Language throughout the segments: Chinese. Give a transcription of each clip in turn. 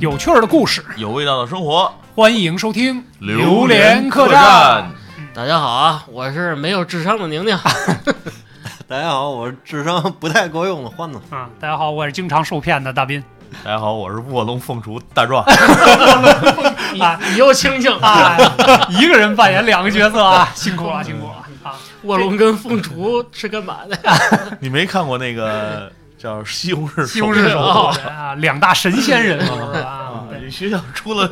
有趣儿的故事，有味道的生活，欢迎收听《榴莲客栈》。大家好啊，我是没有智商的宁宁。大家好，我是智商不太够用的欢子。啊，大家好，我是经常受骗的大斌。大家好，我是卧龙凤雏大壮。你 你又清醒啊！一个人扮演两个角色啊，辛苦了，辛苦了啊！卧龙跟凤雏是干嘛的？你没看过那个叫《西红柿西红柿守护人》啊？两大神仙人啊！你学校出了，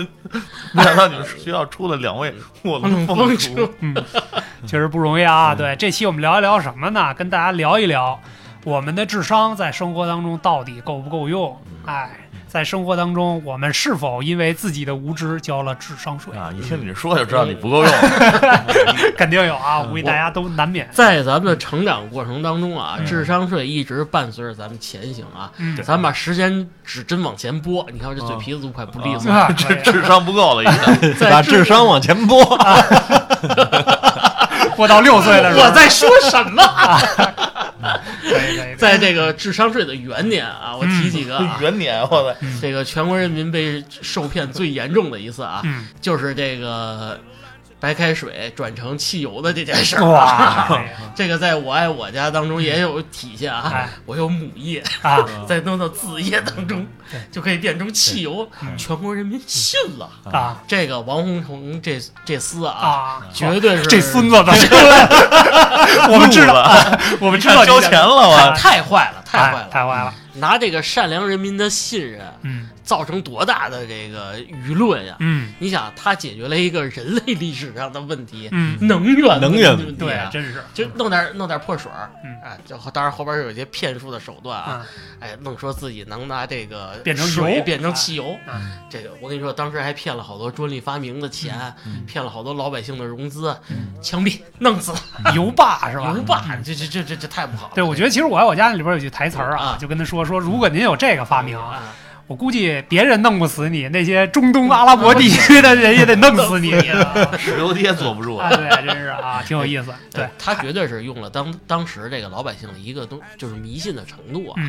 没想到你们学校出了两位卧龙凤雏，嗯，确实不容易啊！对，这期我们聊一聊什么呢？跟大家聊一聊。我们的智商在生活当中到底够不够用？哎，在生活当中，我们是否因为自己的无知交了智商税啊？一听你说就知道你不够用，肯定有啊！我估计大家都难免。在咱们的成长过程当中啊，智商税一直伴随着咱们前行啊。咱们把时间指针往前拨，你看我这嘴皮子都快不利索了，智智商不够了，已经 把智商往前拨，拨到六岁了。我在说什么？在这个智商税的元年啊，我提几个元年，我操，这个全国人民被受骗最严重的一次啊，就是这个。白开水转成汽油的这件事儿，哇，这个在我爱我家当中也有体现啊。我有母液啊，再弄到子液当中，就可以变成汽油，全国人民信了啊。这个王洪成这这厮啊，绝对是这孙子吧？我们知道，我们知道交钱了，我太坏了，太坏了，太坏了。拿这个善良人民的信任，嗯，造成多大的这个舆论呀？嗯，你想，他解决了一个人类历史上的问题，嗯，能源能源问题，对，真是，就弄点弄点破水儿，嗯，哎，就当然后边有一些骗术的手段啊，哎，弄说自己能拿这个变成水变成汽油，嗯，这个我跟你说，当时还骗了好多专利发明的钱，骗了好多老百姓的融资，枪毙，弄死 油霸是吧？油霸，这这这这这太不好了。对，我觉得其实我爱我家里边有句台词儿啊，就跟他说说，如果您有这。这个发明，我估计别人弄不死你，那些中东阿拉伯地区的人也得弄死你，石油爹坐不住啊！对，真是啊，挺有意思。对他绝对是用了当当时这个老百姓的一个东，就是迷信的程度啊。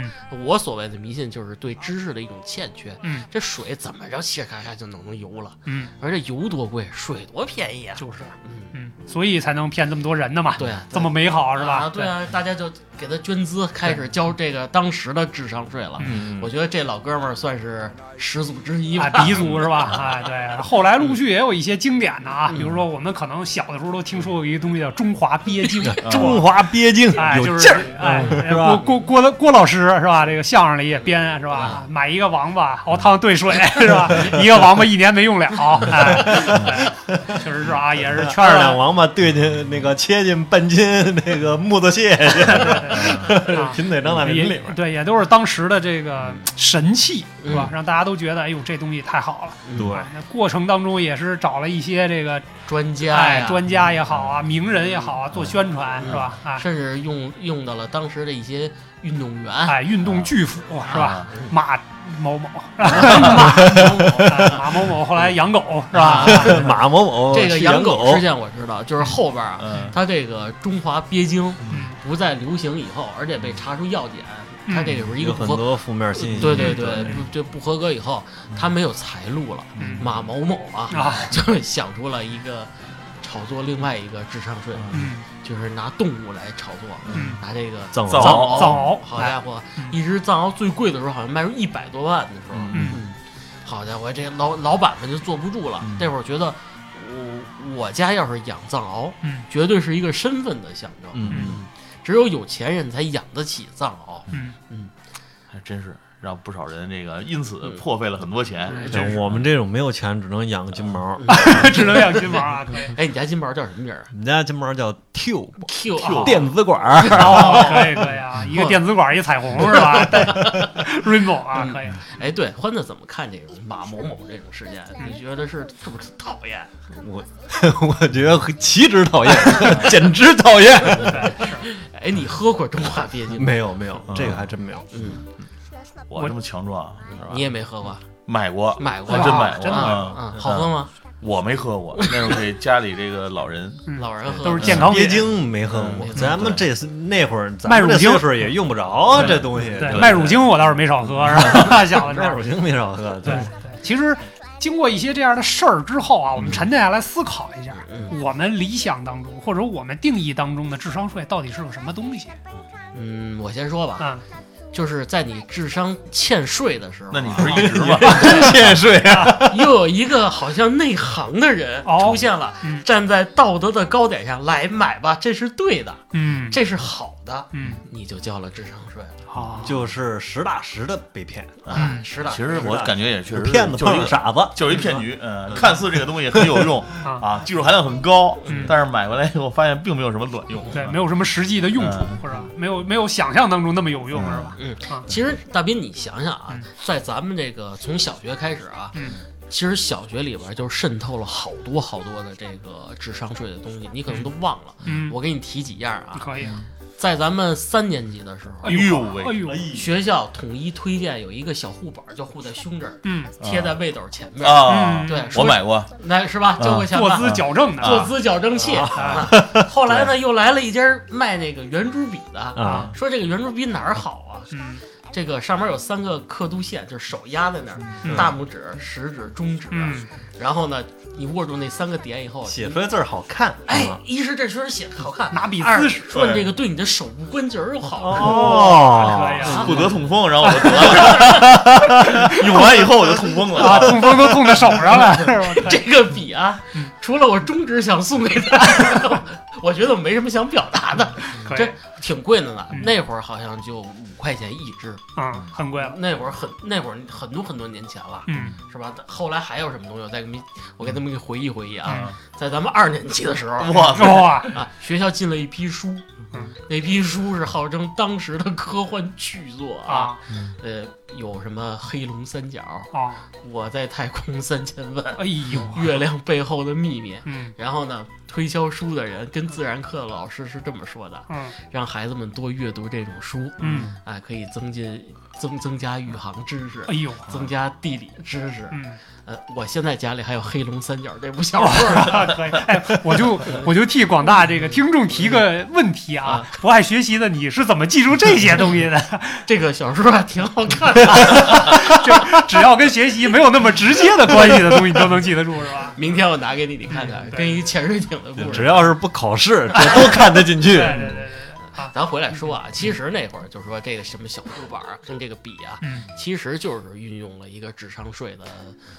我所谓的迷信，就是对知识的一种欠缺。嗯，这水怎么着切咔咔就弄成油了？嗯，而且油多贵，水多便宜啊！就是，嗯嗯，所以才能骗这么多人呢嘛。对，这么美好是吧？啊，对啊，大家就给他捐资，开始交这个当时的智商税了。嗯，我觉得这老哥们儿算。算是始祖之一吧，鼻祖是吧？哎，对，后来陆续也有一些经典的啊，比如说我们可能小的时候都听说过一个东西叫中华鳖精，中华鳖精，哎，有劲儿，哎，郭郭郭郭老师是吧？这个相声里也编是吧？买一个王八熬汤兑水是吧？一个王八一年没用了，哎，确实是啊，也是 圈二两王八兑进那个切进半斤那个木头蟹，贫嘴张大民里边，对，也都是当时的这个神器。是吧？让大家都觉得，哎呦，这东西太好了。对，那过程当中也是找了一些这个专家，专家也好啊，名人也好啊，做宣传是吧？啊，甚至用用到了当时的一些运动员，哎，运动巨斧是吧？马某某，马某某 后来养狗是吧？马某某这个养狗事件我知道，就是后边啊，他这个中华鳖精不再流行以后，而且被查出药检。他这里边一个很多负面信息，对对对，不就不合格以后，他没有财路了。马某某啊，就想出了一个炒作另外一个智商税，就是拿动物来炒作，拿这个藏藏獒，好家伙，一只藏獒最贵的时候好像卖出一百多万的时候，嗯，好家伙，这老老板们就坐不住了。那会儿觉得我我家要是养藏獒，绝对是一个身份的象征，嗯。只有有钱人才养得起藏獒，嗯。嗯，还真是让不少人这个因此破费了很多钱。就我们这种没有钱，只能养个金毛，只能养金毛啊。哎，你家金毛叫什么名儿？我们家金毛叫 Q Q 电子管儿，可以可以啊，一个电子管一彩虹是吧？Rainbow 啊，可以。哎，对，欢子怎么看这种马某某这种事件？你觉得是是不是讨厌？我我觉得岂止讨厌，简直讨厌。哎，你喝过中华鳖精？没有，没有，这个还真没有。嗯，我这么强壮，你也没喝过？买过，买过，真买过，真的啊？好喝吗？我没喝过，那是给家里这个老人，老人喝都是健康鳖精没喝过。咱们这是那会儿麦乳精岁也用不着这东西。对，麦乳精我倒是没少喝，是吧？小的时候麦乳精没少喝。对。其实经过一些这样的事儿之后啊，我们沉淀下来思考一下，嗯我们理想当中或者我们定义当中的智商税到底是个什么东西嗯，我先说吧，啊？就是在你智商欠税的时候，那你不是一直吗？欠税啊！又有一个好像内行的人哦。出现了，嗯。站在道德的高点上来买吧，这是对的，嗯。这是好的，嗯。你就交了智商税了。好，就是实打实的被骗，嗯实打，其实我感觉也确实是骗子碰就是一个傻子。就是一骗局，嗯，看似这个东西很有用 啊。啊，技术含量很高嗯，但是买回来以后发现并没有什么卵用，对，没有什么实际的用处，嗯。或者没有没有想象当中那么有用，嗯。是吧？嗯。啊，其实大斌，你想想啊嗯，在咱们这个从小学开始啊，嗯。其实小学里边就渗透了好多好多的这个智商税的东西，你可能都忘了。嗯，我给你提几样啊，可以。在咱们三年级的时候哎，呦喂哎呦，学校统一推荐有一个小护板，就护在胸这儿，嗯。贴在背斗前面。啊。嗯，对，我买过，那是吧？坐姿矫正的坐姿矫正器。啊。后来呢，又来了一家卖那个圆珠笔的，啊，说这个圆珠笔哪儿好啊？嗯。这个上面有三个刻度线，就是手压在那儿，嗯。大拇指、食指、中指，嗯。然后呢，你握住那三个点以后，写出来字儿好看。哎啊，一是这确实写的好看，拿笔二姿势说你这个对你的手部关节儿又好。哦，可以啊不得痛风，然后我就得了，用完以后我就痛风啊，了，痛风都痛在手上了，这个笔啊嗯，除了我中指想送给他，我觉得我没什么想表达的，可以这挺贵的呢嗯。那会儿好像就五块钱一支，啊，很贵了。那会儿很那会儿很多很多年前了，嗯是吧？后来还有什么东西？我再给你们，我给他们给回忆回忆啊。嗯在咱们二年级的时候哇塞，哇，啊，学校进了一批书嗯，那批书是号称当时的科幻巨作啊。啊。呃，有什么黑龙三角、啊，我在太空三千万、哎呦，月亮背后的秘密。嗯。然后呢，推销书的人跟自然课的老师是这么说的：嗯。让孩子们多阅读这种书，嗯，哎，可以增进增增加宇航知识哎，呦，增加地理知识。嗯，呃，我现在家里还有《黑龙三角》这部小说呢。可以。哎，我就我就替广大这个听众提个问题啊啊，不爱学习的你是怎么记住这些东西的？这个小说还挺好看的。就只要跟学习没有那么直接的关系的东西，你都能记得住，是吧？明天我拿给你，你看看，跟一潜水艇的故事。只要是不考试，这都看得进去对。对对咱回来说啊，其实那会儿就说这个什么小桌板儿跟这个笔啊，嗯其实就是运用了一个智商税的。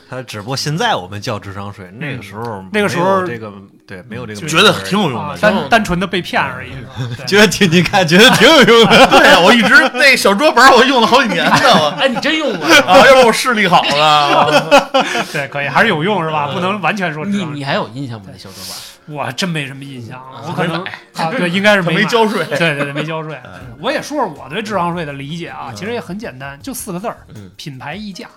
他只不过现在我们叫智商税，那个时候那个时候这个对没有这个觉得挺有用啊的。单单纯的被骗而已，觉得挺你看觉得挺有用的。对呀，我一直 那小桌板我用了好几年呢，哎，你真用过？啊，要不我视力好了，对，可以，还是有用，是吧？不能完全说你你还有印象吗？那小桌板？我真没什么印象了，我可能啊，对，应该是没交税。对对对对，没交税。我也说说我对智商税的理解啊，其实也很简单，就四个字儿嗯：品牌溢价。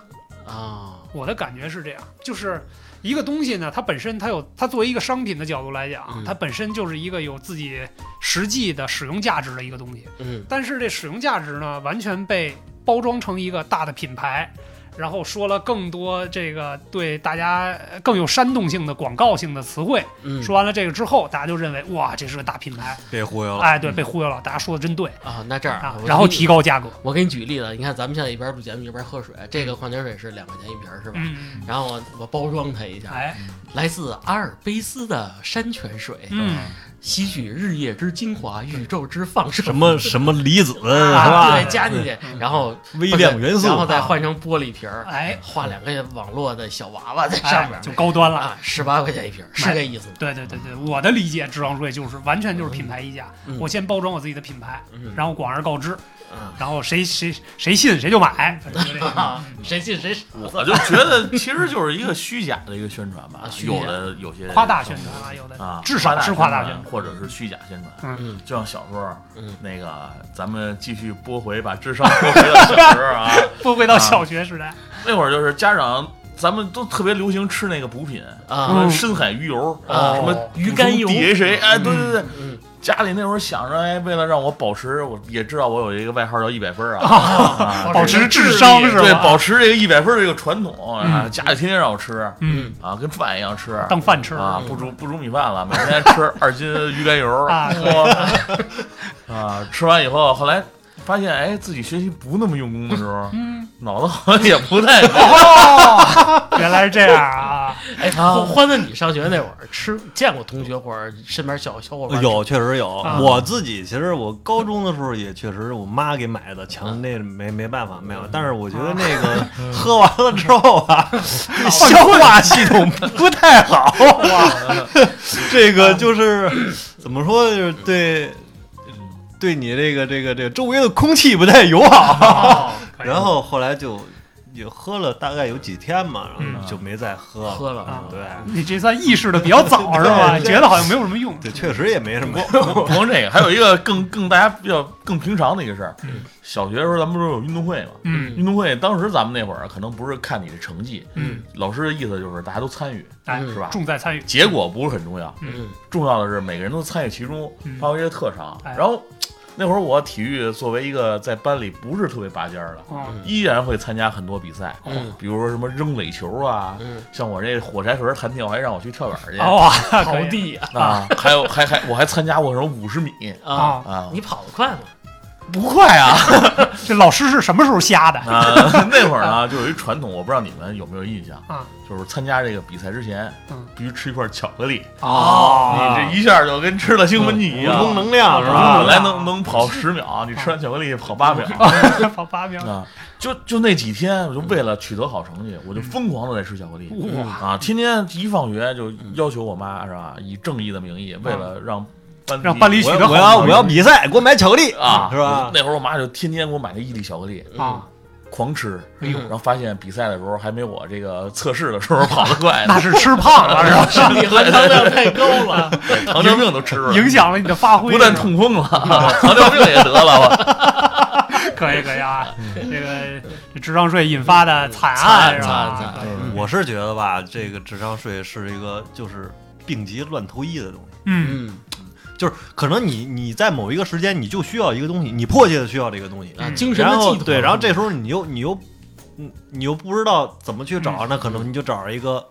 啊，我的感觉是这样，就是一个东西呢，它本身它有它作为一个商品的角度来讲，嗯它本身就是一个有自己实际的使用价值的一个东西。嗯但是这使用价值呢，完全被包装成一个大的品牌，然后说了更多这个对大家更有煽动性的广告性的词汇。嗯，说完了这个之后，大家就认为哇，这是个大品牌，被忽悠了，哎，对，被忽悠了，大家说的真对。啊，那这样啊，然后提高价格。我给你举例子，你看咱们现在一边录节目一边喝水，这个矿泉水是两块钱一瓶儿是吧？然后我我包装它一下，哎，来自阿尔卑斯的山泉水，嗯，吸取日夜之精华，宇宙之放射，什么 什么离子是啊？吧对，？加进去，然后微量元素然后再换成玻璃瓶儿，哎，画两个网络的小娃娃在哎上面，就高端了。啊，十八块钱一瓶，是这意思吗？对对对对，我的理解，智商税就是完全就是品牌溢价。嗯我先包装我自己的品牌，嗯然后广而告之，嗯然后谁谁谁信谁就买，反正就这个。啊，谁信谁我就觉得其实就是一个虚假的一个宣传吧啊，虚假。有的有些夸大宣传啊，有的啊，至少是夸大宣传。或者是虚假宣传。嗯。就像小时候，嗯。那个咱们继续拨回，把智商拨回到小时候啊，拨回到小学时代，那会儿就是家长，咱们都特别流行吃那个补品，什啊么深海鱼油啊。什么鱼肝油。DHA，哎，对对对，嗯家里那会儿想着，哎，为了让我保持，我也知道我有一个外号叫一百分儿啊，啊保持智商是吧？对，保持这个一百分儿这个传统啊，嗯家里天天让我吃嗯，啊，跟饭一样吃。当饭吃啊，不煮不煮米饭了，每天吃二斤鱼肝油 啊 啊！吃完以后，后来发现哎自己学习不那么用功的时候，嗯，脑子好像也不太哦，原来是这样啊！哎，欢欢子，你上学那会儿吃见过同学或者身边小小伙伴有，确实有。啊我自己其实我高中的时候也确实是我妈给买的，强那没没办法没有。但是我觉得那个喝完了之后啊，消化系统不太好。这个就是怎么说，就是对对你这个这个这个周围的空气不太友好。哦 然后后来就也喝了大概有几天嘛，然嗯后就没再喝喝了啊对。你这算意识的比较早是吧？觉得好像没有什么用。对，确实也没什么用。不光这个，还有一个更更大家比较更平常的一个事儿嗯。小学的时候咱们不是有运动会嘛？嗯运动会当时咱们那会儿可能不是看你的成绩，嗯，老师的意思就是大家都参与，哎，是吧？重在参与。结果不是很重要，嗯重要的是每个人都参与其中嗯，发挥一些特长。哎然后那会儿我体育作为一个在班里不是特别拔尖儿的，哦，依然会参加很多比赛，嗯比如说什么扔垒球啊，嗯，像我这火柴盒弹跳还让我去跳远去哇，好地啊啊，还有还还我还参加过什么五十米啊！啊！啊，你跑得快吗？不快啊 这老师是什么时候瞎的啊！那会儿呢就有一传统，我不知道你们有没有印象，啊？就是参加这个比赛之前嗯，必须吃一块巧克力，哦你这一下就跟吃了兴奋剂一样，补充能量是吧本吧？来能能跑十秒，你吃完巧克力跑八秒 跑八秒。啊！就就那几天，我就为了取得好成绩，我就疯狂的在吃巧克力哇，啊！天天一放学就要求我妈是吧，以正义的名义，为了让班让班里取我得好我要我要比赛，给我买巧克力啊，是吧？那会儿我妈就天天给我买那伊利巧克力，啊，狂吃，哎呦然后发现比赛的时候还没我这个测试的时候跑得快 那，是吃胖了是吧？身体含糖量太高了，糖尿病都吃了，影响了你的发挥。不但痛风了，糖尿病也得了我。可以可以啊，这个这智商税引发的惨惨案是吧我是觉得吧，这个智商税是一个就是病急乱投医的东西，嗯嗯就是可能你你在某一个时间你就需要一个东西，你迫切的需要这个东西，精神的寄托。然后对，然后这时候你又你又嗯你又不知道怎么去找，那可能你就找一个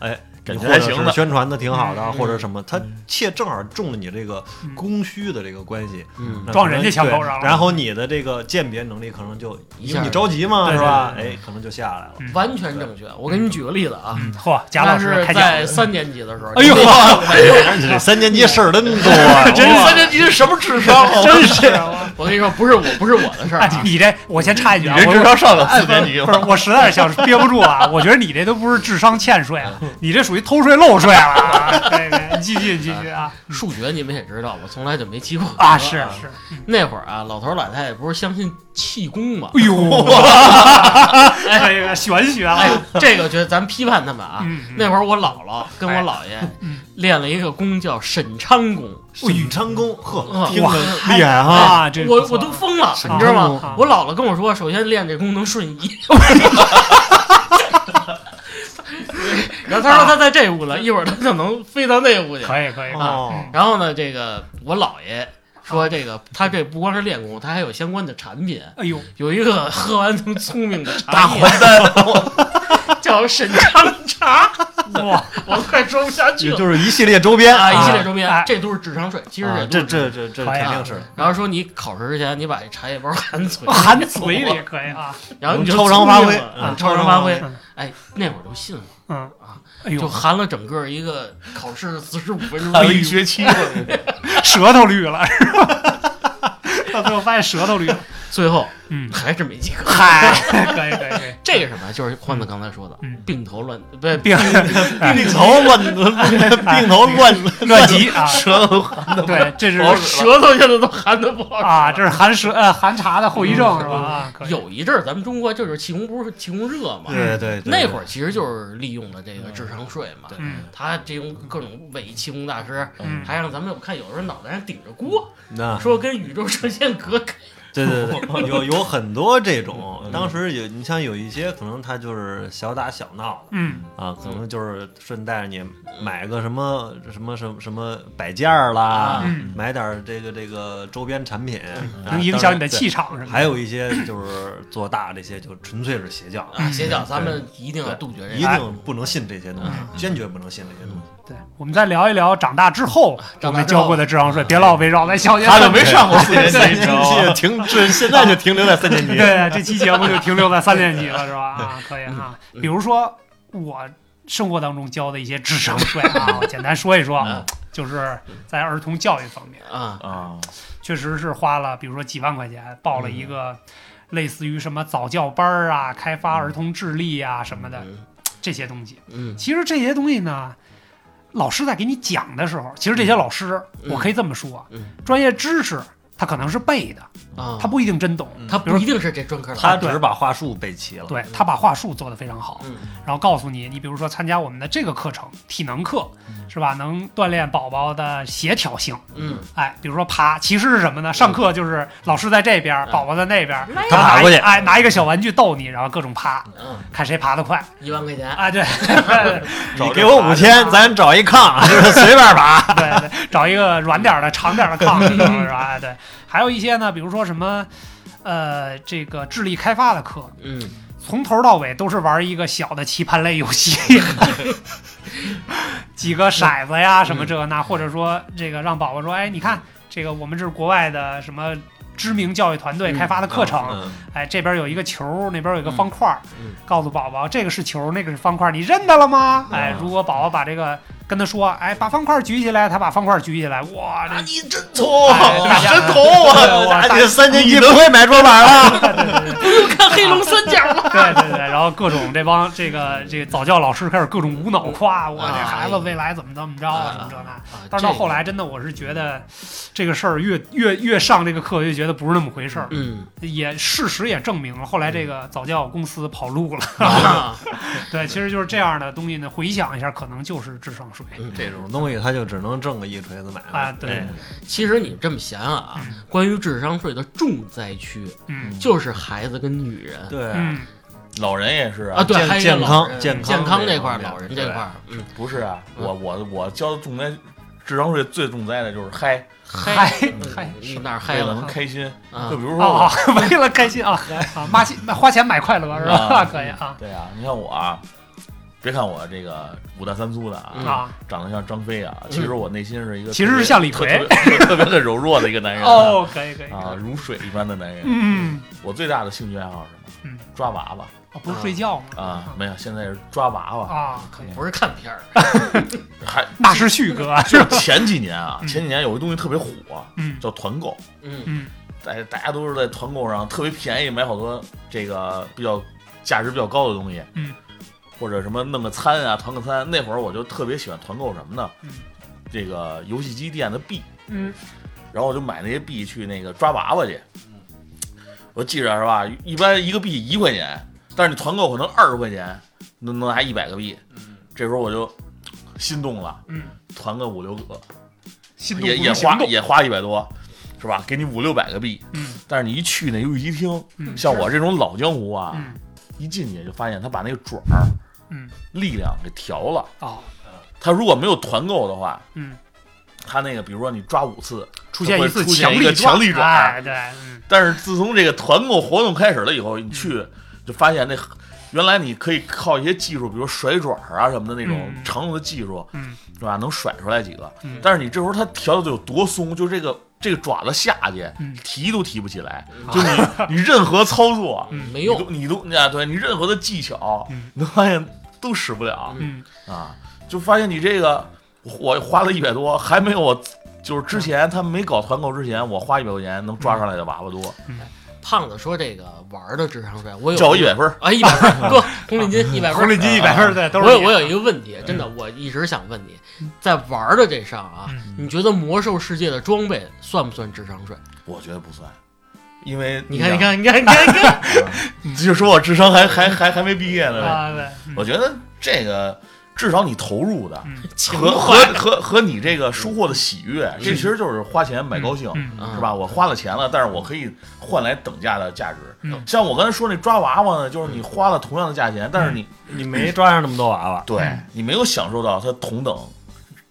哎。感觉或者是还行的宣传的挺好的，嗯或者什么，它嗯切正好中了你这个嗯供需的这个关系，撞人家枪口上了然后你的这个鉴别能力可能就一下因为你着急嘛，是吧？哎，可能就下来了。嗯完全正确。我给你举个例子啊，嗯，嚯，贾老师在，三年级的时候，哎呦，这三年级事儿真多啊，这三年级是什么智商啊？真是 我跟你说，不是我，不是我的事儿你这我先插一句你啊，我这智商上了哎四年级不是，我实在是想憋不住啊。我觉得你这都不是智商欠税了，你这属于偷税漏税了 继续你继续啊数学你们也知道，我从来就没及过格啊！是是，那会儿啊，老头儿老太太不是相信气功吗？哎呦，哎呀，玄学哎了。，这个觉得咱批判他们啊。嗯，那会儿我姥姥跟我姥爷嗯练了一个功叫沈昌功，沈昌功，呵，嗯听着哇厉害哈！啊，这我我都疯了，你知道吗？我姥姥跟我说，首先练这功能瞬移。然后他说他在这屋了，一会儿他就能飞到那屋去。可以可以啊，哦，然后呢，这个我姥爷说，这个他这不光是练功，他还有相关的产品，哎呦，有一个喝完能聪明的大茶叶，还丹，叫沈昌茶，哇，我快说不下去了。就就是一系列周边啊，一系列周边哎，这都是智商税，其实啊这这这这肯定是然后说你考试之前，你把这茶叶包含嘴里，含嘴里可以啊，然后你就超常发挥超常发挥嗯。哎，那会儿就信了，嗯啊，哎，就含了整个一个考试四十五分钟一学期了。舌头绿了是吧？到最后发现舌头绿了，最后嗯，还是没及格。嗨，可 以可以。可以，这个什么，就是欢子刚才说的嗯，病头乱，不对，病病头乱，病头乱 乱急啊，舌头含的对，这是好舌头现在都含的不好啊，这是寒舌呃寒茶的后遗症是吧？啊，有一阵儿咱们中国就是气功不是气功热嘛，对对，对。那会儿其实就是利用了这个智商税嘛。嗯。他这种各种伪气功大师，嗯。还让咱们我看有的人脑袋上顶着锅，那。说跟宇宙射线隔开。对对对，有有很多这种，嗯当时有你像有一些可能他就是小打小闹的嗯啊，可能就是顺带着你买个什么什么什么什么摆件儿啦，嗯，买点儿这个这个周边产品，啊能影响你的气场什么的。还有一些就是做大这些，就纯粹是邪教，啊，邪教咱们一定要杜绝这一。定不能信这些东西，坚决不能信这些东西。对，我们再聊一聊长大之后我们交过的智商税，别老围绕在小学他就没上过四年级？停这现在就停留在三年级。对，这期节目就停留在三年级了，是吧？啊，可以啊。比如说我生活当中交的一些智商税啊，我简单说一说，嗯就是在儿童教育方面，啊，啊，确实是花了，比如说几万块钱报了一个类似于什么早教班儿啊、开发儿童智力啊什么的嗯这些东西。嗯其实这些东西呢，老师在给你讲的时候，其实这些老师，嗯我可以这么说，嗯。专业知识他可能是背的，啊，他不一定真懂。他不一定是这专科的，他只是把话术背齐了。对他把话术做得非常好，嗯。然后告诉你，你比如说参加我们的这个课程，体能课嗯。是吧？能锻炼宝宝的协调性。嗯，哎，比如说爬，其实是什么呢？上课就是老师在这边，嗯。宝宝在那边，他爬过去。哎，拿一个小玩具逗你，然后各种爬，嗯，看谁爬得快。一万块钱，啊，对，你给我五千，咱找一炕，就是随便爬。对对，找一个软点的、长点的炕，是吧？哎对，还有一些呢，比如说什么，呃，这个智力开发的课，嗯。从头到尾都是玩一个小的棋盘类游戏，几个骰子呀，什么这个那，或者说这个让宝宝说，哎，你看这个我们这是国外的什么知名教育团队开发的课程，嗯哎，这边有一个球，那边有一个方块，嗯告诉宝宝这个是球，那个是方块，你认得了吗？哎嗯，如果宝宝把这个跟他说，哎，把方块举起来，他把方块举起来，哇，这你真聪，哎大家真聪啊！我你三年级不会买桌板了。不用看黑龙三角了，对对对，然后各种这帮这个这个早教老师开始各种无脑夸我这哎孩子未来怎么怎么着啊什么这那。啊但是到后来，真的我是觉得这个事儿越越越上这个课，越觉得不是那么回事儿。嗯也事实也证明了，后来这个早教公司跑路了。啊，对，其实就是这样的东西呢。回想一下，可能就是智商这种东西他就只能挣个一锤子买卖。啊。对，其实你这么想想啊嗯，关于智商税的重灾区嗯就是孩子跟女人对，嗯老人也是啊，对，健康健康健康这这块儿，老人这块儿，嗯，不是啊？嗯我我我交的重灾智商税最重灾的就是嗨，嗨嗨你哪儿嗨为了能？开心。啊就比如说 为了开心啊啊，花钱花钱买快乐是吧？啊 可以啊对啊，你看我啊，别看我这个五大三粗的啊，长得像张飞啊，其实我内心是一个其实是像李逵特别特别的柔弱的一个男人啊 哦，可以可以啊，如水一般的男人。嗯，我最大的兴趣爱好是什么？嗯，抓娃娃啊不是睡觉吗？啊，没有，现在是抓娃娃，啊，可以，不是看片儿，还那是旭哥，就前几年啊，嗯前几年有个东西特别火，嗯叫团购。嗯嗯大大家都是在团购上特别便宜买好多这个比较价值比较高的东西，嗯，或者什么弄个餐啊，团个餐。那会儿我就特别喜欢团购什么呢？嗯这个游戏机店的币，嗯然后我就买那些币去那个抓娃娃去。我记着是吧？一般一个币一块钱，但是你团购可能二十块钱能能拿一百个币。这时候我就心动了，嗯，团个五六个，心动也也花也花一百多，是吧？给你五六百个币，嗯但是你一去那游戏厅，嗯像我这种老江湖啊，嗯一进去就发现他把那个转儿嗯。力量给调了。哦。他如果没有团购的话，嗯，他那个比如说你抓五次，出现一次强力强力转。哎对，嗯。但是自从这个团购活动开始了以后，你去就发现那原来你可以靠一些技术，比如甩爪啊什么的那种嗯。常用的技术，嗯。是吧？能甩出来几个。嗯。但是你这时候他调的有多松，就这个这个爪子下去嗯。提都提不起来，就你你任何操作 嗯没用，你都你都啊，对你任何的技巧，嗯。你都发现都使不了。嗯。啊，就发现你这个我花了一百多，还没有我就是之前他没搞团购之前，我花一百块钱能抓上来的娃娃多，胖子说这个玩儿的智商税，我有叫我一百分儿。啊一百分儿，哥红领巾一百分儿，红领巾一百分儿对，都是我有我有一个问题，真的，我一直想问你，在玩儿的这上啊，嗯你觉得魔兽世界的装备算不算智商税？我觉得不算，因为你看，你，看，你看，你看，你看，你就说我智商还还还还没毕业呢我觉得这个至少你投入的嗯和和，和和你这个收获的喜悦，这其实就是花钱买高兴。嗯嗯是吧？？我花了钱了，但是我可以换来等价的价值。嗯像我刚才说那抓娃娃呢，就是你花了同样的价钱，但是你你没抓上那么多娃娃，对嗯你没有享受到它同等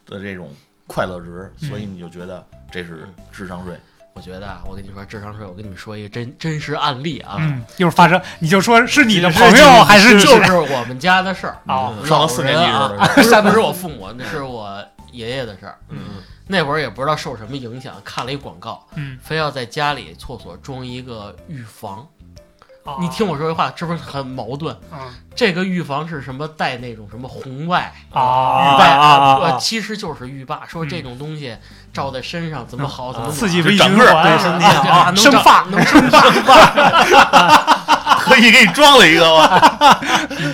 的这种快乐值，嗯所以你就觉得这是智商税。我觉得啊，我跟你说智商税，我跟你们说一个真真实案例啊，嗯，一会儿发生，你就说是你的朋友还是就是我们家的事儿。哦嗯上了四年级啊，似的不是我父母，那是我爷爷的事儿。嗯，那会儿也不知道受什么影响，看了一广告，嗯，非要在家里厕所装一个浴房。哦你听我说这话，是不是很矛盾？嗯这个浴房是什么？带那种什么红外啊浴霸啊啊啊呃，其实就是浴霸。说这种东西照在身上怎么好，怎么刺激暖微循环，对身体啊好生发能生发。特意 给你装了一个吧。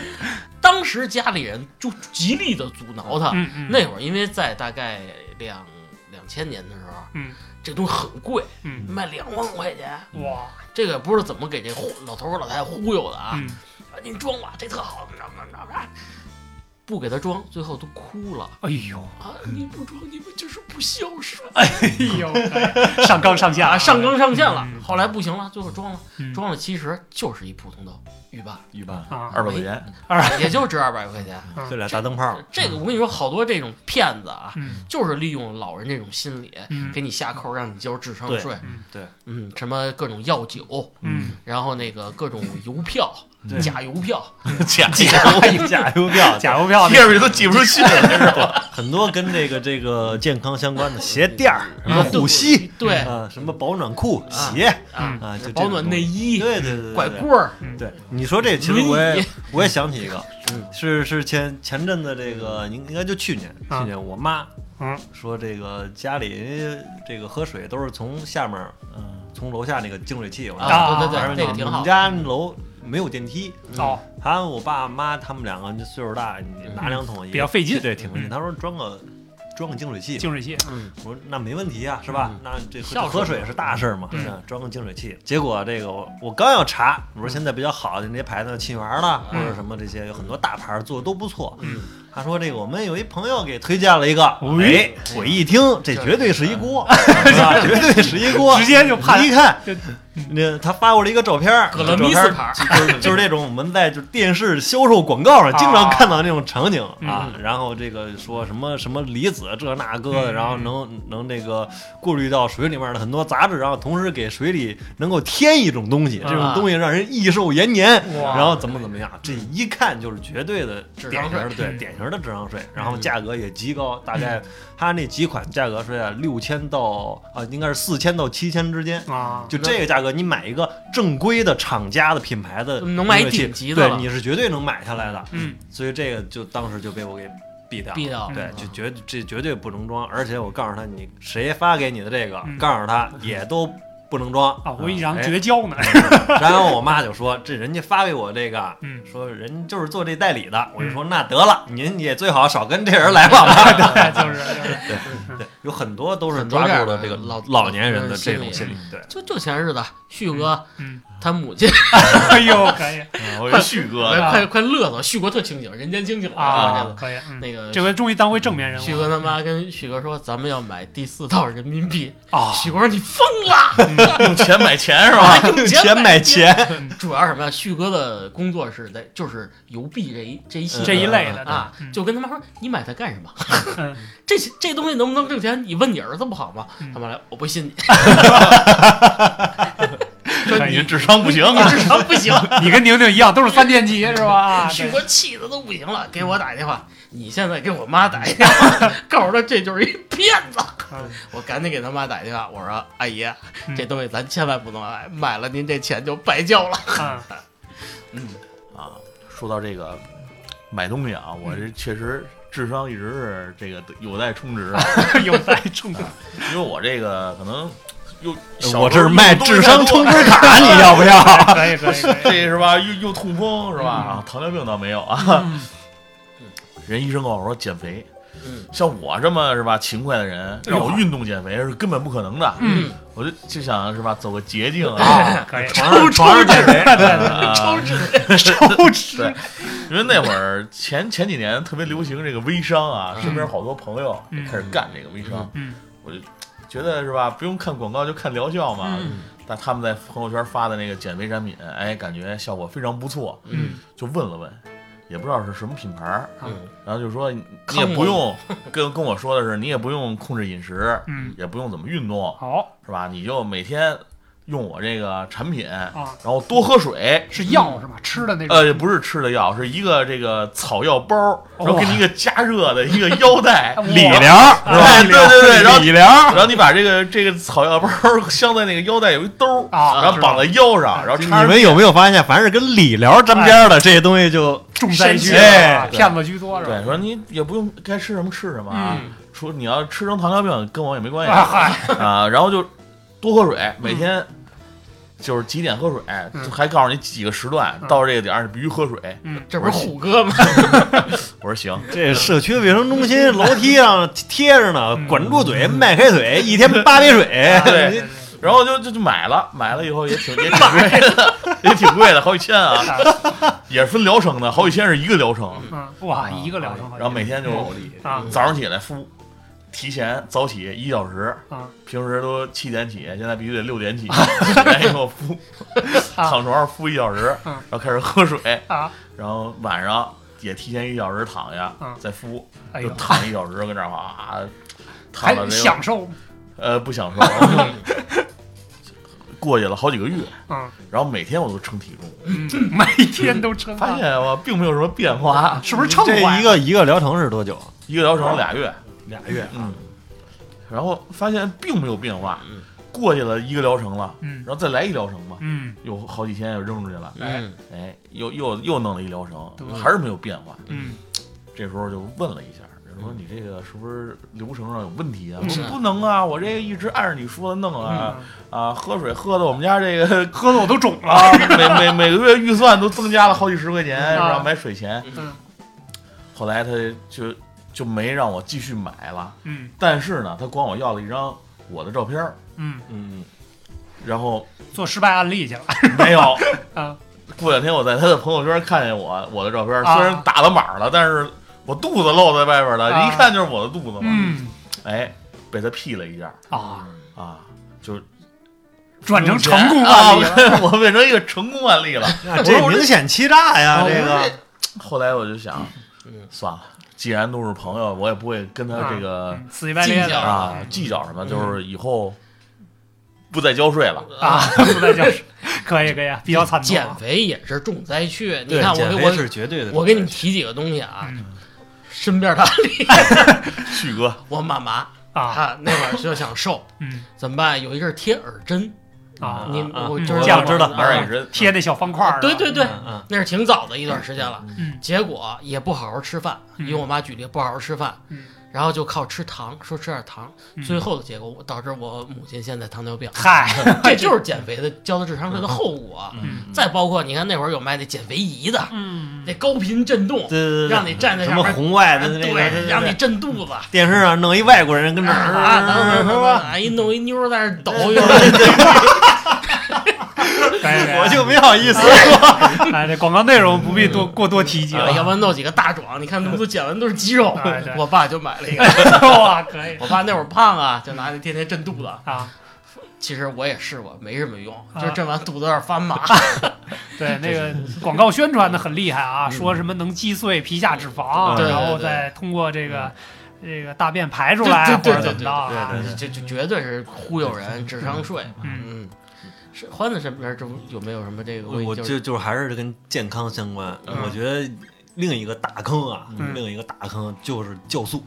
当时家里人就极力的阻挠他。那会儿因为在大概两两千年的时候，嗯这东西很贵，嗯卖两万块钱。哇，这个不知道怎么给这老头儿老太太忽悠的啊！嗯啊，您装吧，这特好，怎么着怎么着，不给他装，最后都哭了。哎呦。啊！你不装，你们就是不孝顺。哎呦，哎上纲上线啊！上纲上线了。嗯。后来不行了，最后装了，嗯。装了，其实就是一普通的浴霸，浴霸，啊，二百块钱，二也就值二百块钱。这俩大灯泡，这个我跟你说，好多这种骗子啊，嗯。就是利用老人这种心理，嗯。给你下扣，让你交智商对税。嗯对，嗯，什么各种药酒，嗯。然后那个各种邮票、对假邮票，假 假假邮票，假邮票。贴上去都寄不出信来，是吧？很多跟这个这个健康相关的鞋垫儿，什么护膝，对。啊，什么保暖裤、啊鞋啊，啊，就保暖内衣、对对对拐棍儿，对，你说这其实我也我也想起一个嗯，是是前前阵子这个应应该就去年，啊。去年我妈嗯。说这个家里这个喝水都是从下面嗯从楼下那个净水器往啊下，对对对，那个挺好我们。家楼没有电梯，哦，他我爸妈他们两个就岁数大，你拿两桶也比较费劲。对，挺费劲。嗯。他说装个装个净水器，净水器，嗯，我说那没问题啊，是吧？嗯？那这喝喝水是大事儿嘛，嗯是吧装个净水器。结果这个我我刚要查，我说现在比较好的那些牌子，沁园了或嗯者什么这些，有很多大牌儿做的都不错。嗯，他说这个我们有一朋友给推荐了一个，我一听这绝对是一锅？绝对是一锅，直接就判。一看就，那他发过来一个照片儿，葛勒米斯牌就是就是这种我们在就电视销售广告上经常看到那种场景啊嗯。然后这个说什么什么离子这那个的，嗯。然后能能那个过滤到水里面的很多杂质，然后同时给水里能够添一种东西，这种啊东西让人益寿延年，哇。然后怎么怎么样，这一看就是绝对的智商税典型的对嗯典型的智商税，然后嗯价格也极高，大概他那几款价格是在六千到啊应该是四千到七千之间。啊，就这个价格，你买一个正规的厂家的品牌的能买顶级的对，你是绝对能买下来的。嗯所以这个就当时就被我给毙掉了。毙掉。对，就绝这绝对不能装，而且我告诉他，你谁发给你的这个，嗯告诉他也都不能装。啊，我以为哎。让绝交呢，然后我妈就说：“这人家发给我这个，嗯。说人就是做这代理的。”我就说：“那得了，您也最好少跟这人来往吧。对，就是对，对，有很多都是抓住了这个老老年人的这种心理心理。对，就就前日子，旭哥嗯，他母亲 哎呦，可以我是旭哥快，快快乐死，旭哥特清醒，人间清醒啊这，个可以，嗯，那个这回终于当回正面人物旭哥他妈跟旭哥说，咱们要买第四套人民币。啊，旭哥说你疯了，用钱买钱是吧？用钱买钱，主要是什么呀？旭哥的工作是在就是邮币这一这一系这一类的啊嗯，就跟他妈说你买它干什么？嗯 这这东西能不能挣钱？你问你儿子不好吗嗯？他妈来，我不信你，说你智商不行，你智商不行。你跟宁宁一样，都是三年级是吧？啊，旭哥气的都不行了，给我打电话。你现在给我妈打一电话，告诉她这就是一骗子。嗯我赶紧给他妈打电话，我说阿姨，嗯这东西咱千万不能买，买了您这钱就白交了。嗯啊，说到这个买东西啊，我这确实智商一直是这个有待充值，啊有待充值，因为我这个可能又我这是卖智商充值卡，你要不要？可以可以可以，这是吧？又又痛风是吧？啊，糖尿病倒没有啊。嗯 人医生跟我说减肥，嗯像我这么是吧勤快的人，让我运动减肥是根本不可能的。嗯我就就想是吧，走个捷径啊。啊，可以，床上床上减肥，对对对，啊超值，抽脂，因为那会儿前前几年特别流行这个微商啊，身边好多朋友嗯开始干这个微商，嗯我就觉得是吧，不用看广告就看疗效嘛。嗯。但他们在朋友圈发的那个减肥产品，哎，感觉效果非常不错，嗯，就问了问，也不知道是什么品牌儿，嗯，然后就说你也不用跟 跟我说的是，你也不用控制饮食，嗯，也不用怎么运动，好。是吧？你就每天用我这个产品，啊，然后多喝水。是药是吗？吃的那种。呃，不是吃的药，是一个这个草药包，然后给你一个加热的一个腰带，理疗是吧？哎，对对对，然后理疗然后你把这个这个草药包镶在那个腰带有一兜儿啊然后绑在腰上，然后你们有没有发现，凡是跟理疗沾边的这些东西就重灾区。骗子居多是吧？对，说你也不用该吃什么吃什么啊，嗯。说你要吃成糖尿病跟我也没关系。啊嗨，啊，然后就多喝水，每天就是几点喝水，嗯还告诉你几个时段，嗯到这个点儿你必须喝水。嗯，这不是虎哥吗？我说行，这社区卫生中心楼梯上贴着呢嗯，管住嘴，迈开腿，一天八杯水。对对然后就就就买了，买了以后也挺也挺贵的，也挺贵的，好几千啊，也是分疗程的，好几千是一个疗程，嗯，哇，一个疗程好像，然后每天就啊早上起来敷，提前早起一小时，啊平时都七点起，现在必须得六点起，起来以后敷，躺床上敷一小时，嗯然后开始喝水，啊，然后晚上也提前一小时躺下嗯，再敷，哎，就躺一小时，跟这儿哇，躺还到这个享受，呃不享受。过去了好几个月，嗯然后每天我都称体重，嗯，每天都称啊，发现我并没有什么变化，是不是称这坏一个一个疗程是多久？一个疗程俩月，俩月。嗯，然后发现并没有变化嗯，过去了一个疗程了，嗯。然后再来一疗程吧，嗯。又好几天又扔出去了，嗯。哎，又又又弄了一疗程，还是没有变化。嗯。这时候就问了一下，就说你这个是不是流程上有问题啊？我说不能啊，我这个一直按照你说的弄啊嗯，啊，喝水喝的我们家这个 喝的我都肿了，啊，每每每个月预算都增加了好几十块钱，啊。然后买水钱。嗯。后来他就就没让我继续买了，嗯。但是呢，他管我要了一张我的照片儿，嗯，嗯，然后做失败案例去了 没有。啊。过两天我在他的朋友圈看见我我的照片虽然打了码了，但是我肚子露在外边了，啊。一看就是我的肚子嘛。嗯。哎，被他 P 了一下啊，啊，就转成成功啊案例了，，我变成一个成功案例了。那这明显欺诈呀！啊这个。后来我就想嗯，算了，既然都是朋友，我也不会跟他这个嗯死乞白咧的计较啊计较什么，就是以后不再交税了。啊，不再交税可以可以，啊，比较惨减啊，肥也是重灾区。你看我我是绝对的。我给你们提几个东西啊，嗯身边的案例，旭哥，我妈妈啊她那会儿就想瘦，嗯怎么办？有一阵儿贴耳针，啊，你我就是见过知道啊哪也是贴那小方块儿的，对对对，那是挺早的一段时间了。嗯。结果也不好好吃饭，嗯。以我妈举例，不好好吃饭，嗯然后就靠吃糖，说吃点糖，嗯最后的结果导致我母亲现在糖尿病，嗨，这就是减肥的交的智商税的后果。嗯再包括你看那会儿有卖那减肥仪的，嗯那高频震动，对对对，让你站在什么上面，红外的那个，对，对让你震肚子。电视上弄一外国人跟这啊，等等儿，等等，是吧？哎，一弄一妞在那儿抖，一会可以可以我就没好意思说。哎，这广告内容不必多过多提及儿了，要不然弄几个大壮，你看他们都剪完都是肌肉哎。我爸就买了一个，哇，可以我爸那会儿胖啊，就拿那天天震肚子。啊，其实我也试过，没什么用，啊就震完肚子有点发麻。对，那个广告宣传的很厉害啊，说什么能击碎皮下脂肪，嗯然后再通过这个这个大便排出来，或者对对对对怎么着啊这这绝对是忽悠人，智商税。嗯嗯，是欢子身边这不有没有什么这个问题？我就就就是还是跟健康相关。嗯我觉得另一个大坑啊，嗯另一个大坑就是酵素。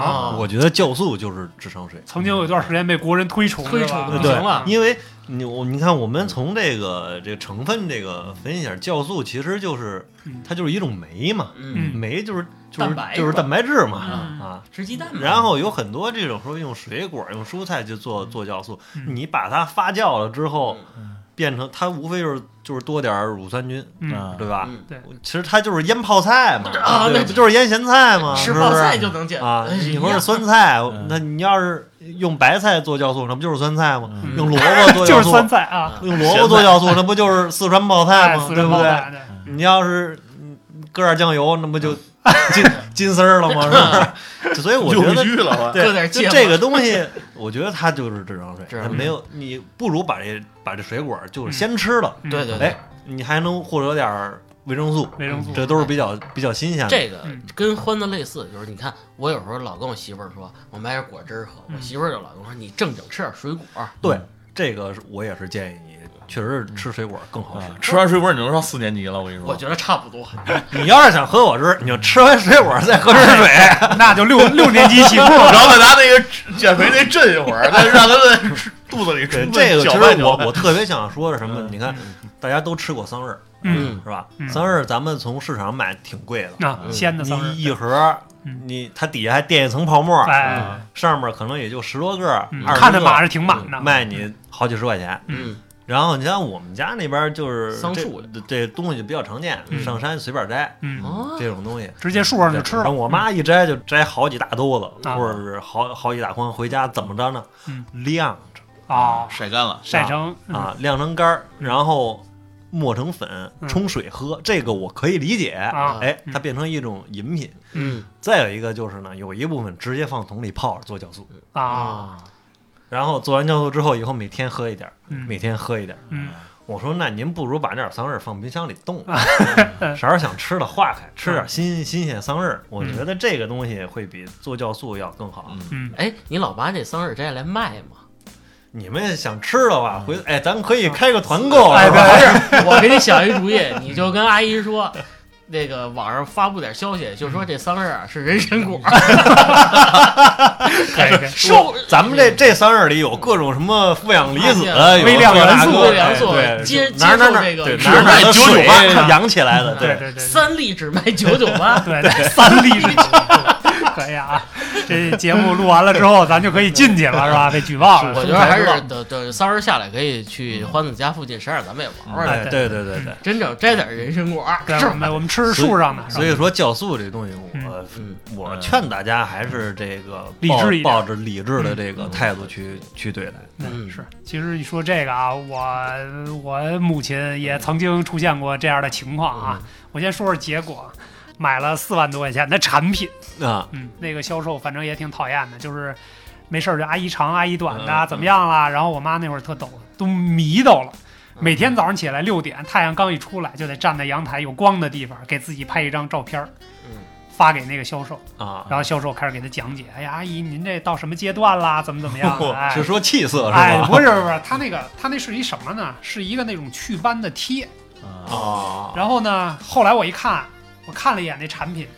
啊。我觉得酵素就是智商税。曾经有一段时间被国人推崇，推崇是吧不行了因为你我你看，我们从这个这个成分这个分析一下，酵素其实就是嗯它就是一种酶嘛，嗯，酶就是就是蛋白就是蛋白质嘛嗯啊。吃鸡蛋。然后有很多这种说用水果、用蔬菜去做做酵素，嗯你把它发酵了之后，嗯变成它无非就是就是多点儿乳酸菌，嗯啊对吧？嗯对其实它就是腌泡菜嘛，啊那不就是腌咸菜嘛，吃泡是不是菜就能减啊，哎你说是酸菜嗯，那你要是用白菜做酵素，那不就是酸菜吗？嗯用萝 卜做就是酵素，酸菜啊，用萝卜做酵素，那不就是四川泡菜哎，吗？四对不对？你要是嗯搁点酱油，那不就金金丝儿了吗？是不是？所以我觉得了吧？对，就这个东西，我觉得它就是智商税，智商税它没有你不如把这把这水果就是先吃了，嗯。对对对。哎，你还能获得点儿维生素，维生素这都是比较比较新鲜的。这个嗯。跟欢的类似，就是你看，我有时候老跟我媳妇儿说，我买点果汁儿喝，我嗯媳妇儿就老跟我说，你正经吃点水果。对，这个是我也是建议你，确实是吃水果更好吃。吃完水果你能上四年级了，我跟你说。我觉得差不多。你要是想喝果汁，你就吃完水果再喝点水。那就六 六年级起步然。后再拿那个减肥那震一会儿，再让他在肚子里对充这个其实我我特别想说的什么？嗯你看，大家都吃过桑葚，嗯是吧嗯？桑葚咱们从市场买挺贵的，啊，鲜的桑葚，一盒嗯，你它底下还垫一层泡沫，哎，上面可能也就十多个嗯，二十个看着码是挺满的。卖你好几十块钱。嗯，然后你像我们家那边就是这桑树这东西就比较常见，嗯上山随便摘这种东西。直接树上就吃了。然后我妈一摘就摘好几大兜子，啊或者是好好几大筐，回家怎么着呢嗯？晾着啊，晒干了。晒成啊，晾成干儿，然后磨成粉嗯冲水喝，这个我可以理解。啊，哎，嗯它变成一种饮品。嗯再有一个就是呢，有一部分直接放桶里泡着做酵素，啊，然后做完酵素之后，以后每天喝一点，嗯每天喝一点。嗯我说那您不如把那点桑葚放冰箱里冻 啥时候想吃了化开，吃点新新鲜桑葚。我觉得这个东西会比做酵素要更好。哎，你老把这桑葚摘下来卖吗？你们想吃的话，回哎，咱们可以开个团购，哎？不是，我给你想一主意，你就跟阿姨说。那个网上发布点消息，就说这桑葚啊是人参果，可以可以。瘦咱们这这桑葚里有各种什么负氧离子，微量元素微量元素对，接哪儿哪儿哪儿接受这个对只卖水998养起来的，对。对对，三粒只卖九九八。对对，三粒之可以啊！这节目录完了之后，咱就可以进去了，是吧？被举报了。我觉得还是等等三儿下来，可以去欢子家附近山上，咱们也玩玩对对对对。真正摘点人参果，对，是我们我们吃树上的，所以说酵素这东西，我嗯我劝大家还是这个理智一点抱抱着理智的这个态度去去对待。嗯是，其实你说这个啊，我我母亲也曾经出现过这样的情况啊。我先说说结果，买了四万多块钱的产品，啊，嗯，那个销售反正也挺讨厌的，就是没事儿就阿姨长阿姨短的，嗯怎么样啦？然后我妈那会儿特逗，都迷到了。每天早上起来六点，太阳刚一出来，就得站在阳台有光的地方，给自己拍一张照片儿，嗯发给那个销售，啊，然后销售开始给他讲解。哎呀，阿姨，您这到什么阶段啦？怎么怎么样 是说气色是哎，吧？不是不是，他那个他那是一什么呢？是一个那种祛斑的贴。啊然后呢，后来我一看，我看了一眼那产品，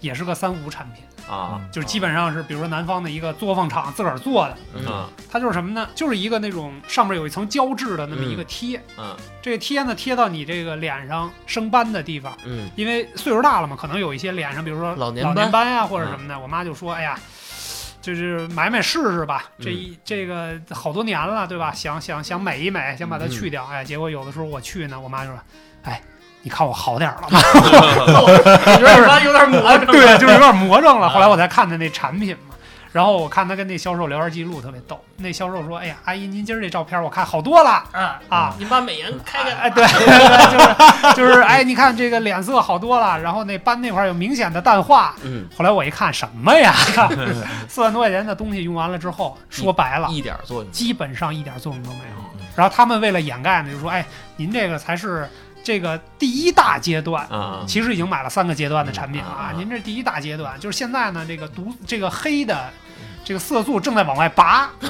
也是个三无产品，啊就是基本上是比如说南方的一个作坊厂自个儿做的。嗯啊它就是什么呢？就是一个那种上面有一层胶质的那么一个贴，嗯这个贴呢贴到你这个脸上生斑的地方，嗯因为岁数大了嘛，可能有一些脸上，比如说老年年斑呀啊或者什么的，我妈就说，哎呀。就是买买试试吧，这嗯一这个好多年了，对吧？想想想美一美，想把它嗯去掉，哎，结果有的时候我去呢，我妈就说，哎，你看我好点儿了吗？有点妈有点魔怔。对，就是有点魔怔了。后来我才看的那产品嘛，然后我看他跟那销售聊天记录特别逗。那销售说：“哎呀，阿姨，您今儿这照片我看好多了啊啊。您把美颜开开。哎，对，就是就是，哎，你看这个脸色好多了，然后那斑那块儿有明显的淡化。嗯，后来我一看，什么呀？四万多块钱的东西用完了之后，说白了，一点作用。基本上一点作用都没有。嗯然后他们为了掩盖呢，就说：“哎，您这个才是这个第一大阶段。”啊其实已经买了三个阶段的产品了啊！嗯您这第一大阶段就是现在呢，这个毒这个黑的这个色素正在往外拔，你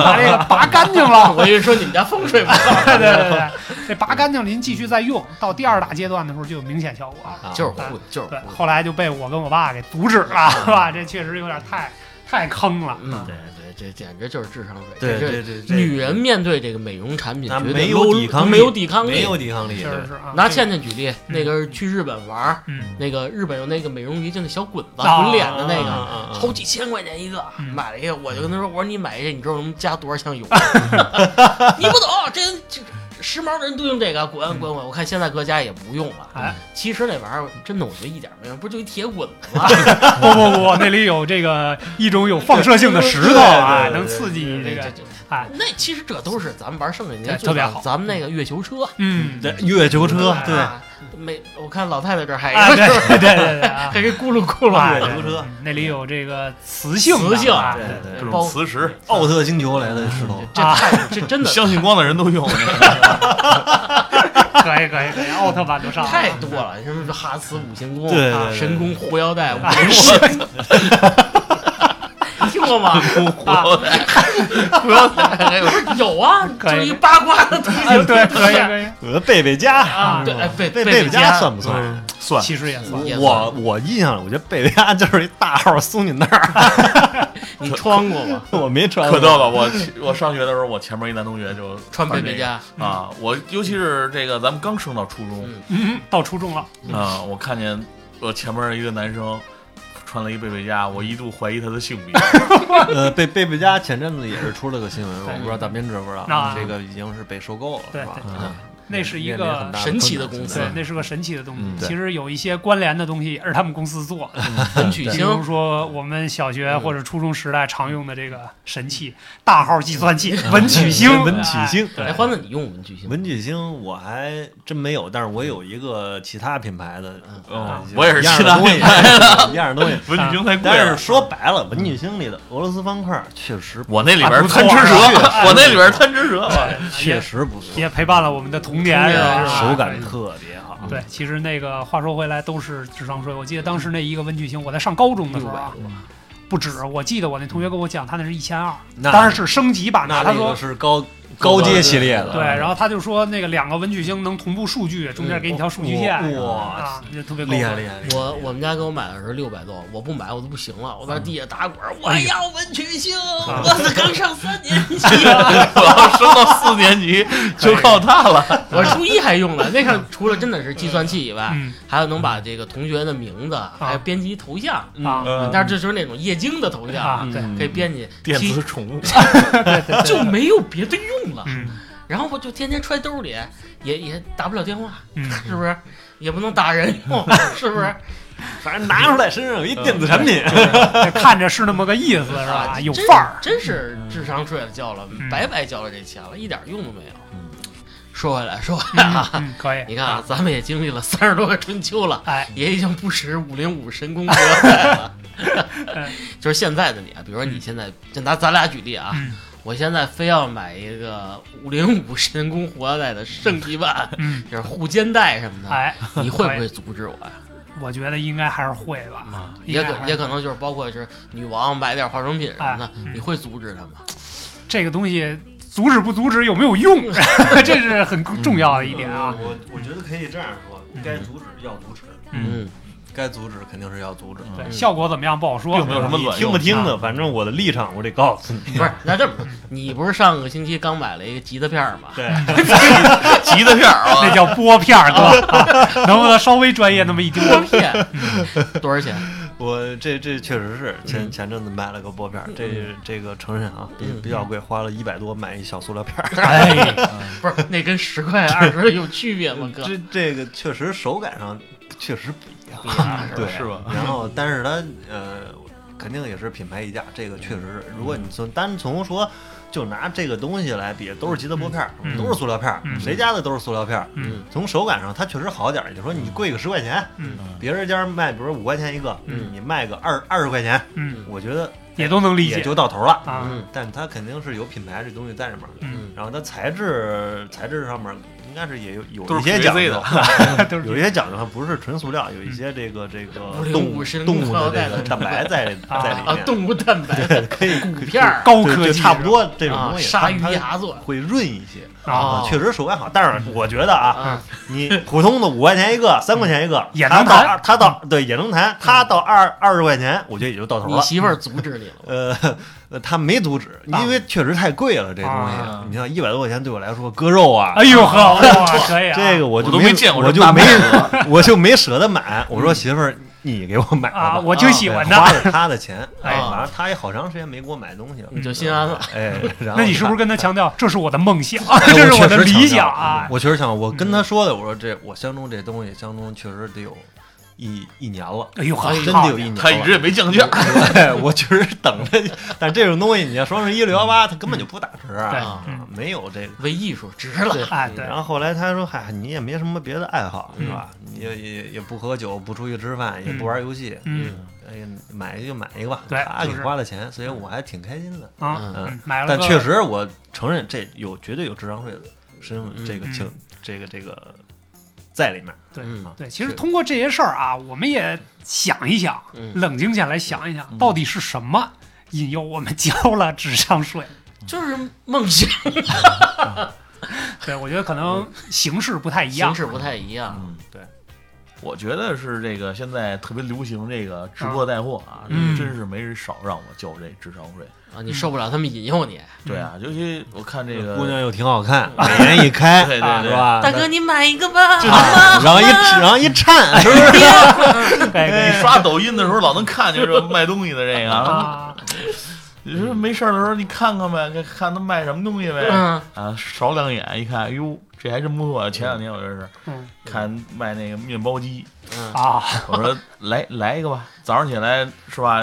把这个拔干净了。我以为说你们家风水不好，对对对对，这拔干净了，您继续再用，到第二大阶段的时候就有明显效果。啊就是混，就是对，后来就被我跟我爸给阻止了，是吧？这确实有点太太坑了。嗯，对对，这简直就是智商税。对这对对，这女人面对这个美容产品，绝对没有抵抗力，没有抵抗力，没有抵抗力，确实是啊。拿倩倩举例，那个去日本玩儿，嗯那个日本有那个美容仪，就那小滚子啊滚脸的那个，好几千块钱一个，嗯买了一个，我就跟他说，我说你买一个，你知道能加多少箱油？你不懂，这这时髦的人都用这个，滚滚滚！我看现在各家也不用了。哎，其实那玩意儿真的，我觉得一点没用，不就一铁滚子吗？不不不，那里有这个一种有放射性的石头啊，能刺激你这个哎，那其实这都是咱们玩圣诞节对特别好咱们那个月球车，嗯，对月球车，对，啊没，我看老太太这儿还对 对对对对啊 还给咕噜咕噜哎的。油车嗯那里有这个磁性，磁性啊对对各包种磁石，奥特星球来的石头，这太这真的相信光的人都用。可以可以可以，奥特版都上了太多了，什么哈斯五行功、对神功狐腰带、五哎行功，你听过吗？我 不要还有有啊，就是一八卦的东西。哎对可以可以，呃，贝贝家啊，对，哎，贝贝贝贝家算不算？嗯算其实也算我我印象里，我觉得贝贝家就是一大号松紧带儿，你穿过吗？我没穿过。可逗了。我我上学的时候，我前面一男同学就穿贝这个贝家，啊，我尤其是这个咱们刚升到初中嗯，到初中了，啊，我看见我前面一个男生穿了一贝贝佳，我一度怀疑他的性别。呃，贝贝贝佳前阵子也是出了个新闻，我不知道大斌知不知道啊，这个已经是被收购了，是吧？嗯那是一个神奇的公司对，那是个神奇的东西。嗯其实有一些关联的东西，也是他们公司做，文曲比如，说我们小学嗯或者初中时代常用的这个神器——大号计算器文曲星。文曲星哎哎，欢子，你用文曲星？文曲星我还真没有，但是我有一个其他品牌的，我也是一样其他的东西品牌 一样的东西。文曲星太贵了但是。说白了，文曲星里的俄罗斯方块确实我那里边贪吃蛇，啊我那里边贪吃蛇。确实不错，也陪伴了我们的童是吧手感特别好。对，其实那个话说回来，都是智商税。我记得当时那一个文曲星，我在上高中的时候啊，不止。我记得我那同学跟我讲，他那是一千二，当然是升级版的。他说那那个是高高阶系列的，对，然后他就说那个两个文曲星能同步数据，中间给你条数据线，哇啊，就特别厉害厉害！厉害。我我们家给我买的是六百多，我不买我都不行了，我在地下打滚，我要文曲星，啊我是刚上三年级。啊，我要升到四年级就靠它了。我初一还用了，那上除了真的是计算器以外，嗯。还有能把这个同学的名字，还有编辑头像，啊。嗯。但是这就是那种液晶的头像，啊，对，嗯。可以编辑，电子宠物，就没有别的用了。嗯然后我就天天揣兜里，也也打不了电话，嗯，是不是？也不能打人用，是不是？反正拿出来身上有一电子产品，这看着是那么个意思，是吧？啊有范儿。真是智商税了交了，嗯白白交了这钱了，一点用都没有。嗯说回来，说回来啊，嗯，可以。你看啊，咱们也经历了三十多个春秋了，哎，也已经不使五零五神功了 嗯。就是现在的你啊，比如说你现在，就拿咱俩举例啊，嗯我现在非要买一个五零五神功活带的升级版，嗯，就是护肩带什么的，哎，你会不会阻止我呀？我觉得应该还是会吧。应也也可能就是包括就是女王买点化妆品什么的哎，嗯你会阻止他吗？这个东西阻止不阻止有没有用，这是很重要的一点啊。我我觉得可以这样说，该阻止要阻止，嗯，该阻止肯定是要阻止。效果怎么样不好说。并没有什么你卵用听不听的，反正我的立场我得告诉你。不是，那这么，你不是上个星期刚买了一个吉他片儿吗？对，吉他片儿啊，那叫拨片儿，哥，啊 能不能稍微专业那么一丢拨？片，多少钱？我这这确实是前嗯前阵子买了个拨片儿，这这个承认啊，比嗯比较贵，花了一百多买一小塑料片儿。哎，不是，那跟十块二十有区别吗？哥，这这个确实手感上确实不一样，对，是吧 然后，但是它呃，肯定也是品牌溢价，这个确实是。如果你从单从说，就拿这个东西来比，都是吉他拨片，嗯都是塑料片，嗯谁家的都是塑料片。嗯从手感上，它确实好点儿。你说你贵个十块钱，嗯别人家卖，比如说五块钱一个，嗯你卖个二二十块钱，嗯，我觉得也都能理也解就到头了。啊。嗯但它肯定是有品牌这东西在里面的，嗯，然后它材质材质上面应该是也有有一些讲究 有一些讲究，它不是纯塑料，有一些这个这个动物神动物的的这个蛋白在 啊啊，在里面，动物蛋白 对，可以骨片儿高科技，差不多这种啊，东西，鲨鱼牙做会润一些啊。确实手感好。但是我觉得啊，啊，你普通的五块钱一个，三块钱一个，也能弹它到对也能谈，它到二二十块钱，我觉得也就到头了。你媳妇儿阻止你了？呃，呃他没阻止，因为确实太贵了，这东啊西。你像一百多块钱对我来说，割肉啊，哎呦呵，哇，可以啊，这个我就没见过我就没我就没舍得买。我说媳妇儿，你给我买啊，我就喜欢他花他的钱，哎反正他也好长时间没给我买东西了。你就心安了。哎，然后那你是不是？跟他强调这是我的梦想，哎这是我的理想啊？我确实想，我跟他说的，我说这我相中这东西，相中确实得有一一年了，哎呦，哎真的有一年了。他一直也没降价。对，我确实等着，但这种东西，你要双十一六幺八，他根本就不打折啊嗯，没有这个。为艺术值了。哎，对然，后后来他说：“嗨，你也没什么别的爱好，嗯是吧？你也也也不喝酒，不出去吃饭，也不玩游戏，嗯哎呀，买一个就买一个吧。对他给花了钱，所以我还挺开心的。啊，嗯嗯买了，但确实，我承认这有绝对有智商税的身份，这个情，这个这个在里面。对嗯对，其实通过这些事儿啊，我们也想一想，嗯冷静下来想一想，嗯到底是什么引诱我们 交了智商税？就是梦想 对，我觉得可能形式不太一样形。式不太一样。嗯，对，我觉得是这个现在特别流行这个直播带货啊，嗯真是没人少让我交这智商税。啊，你受不了他们引诱你，对啊，尤其我看这个姑娘又挺好看，美颜一开，对对对是吧？大哥你买一个吧。啊，然后一然后一颤，是不是？你刷抖音的时候老能看见这卖东西的这个，啊，你说没事儿的时候你看看呗，看看他卖什么东西呗。嗯啊，扫两眼一看，哎呦，这还真不错。前两天我就是嗯看卖那个面包机，嗯啊，我说来来一个吧，早上起来是吧？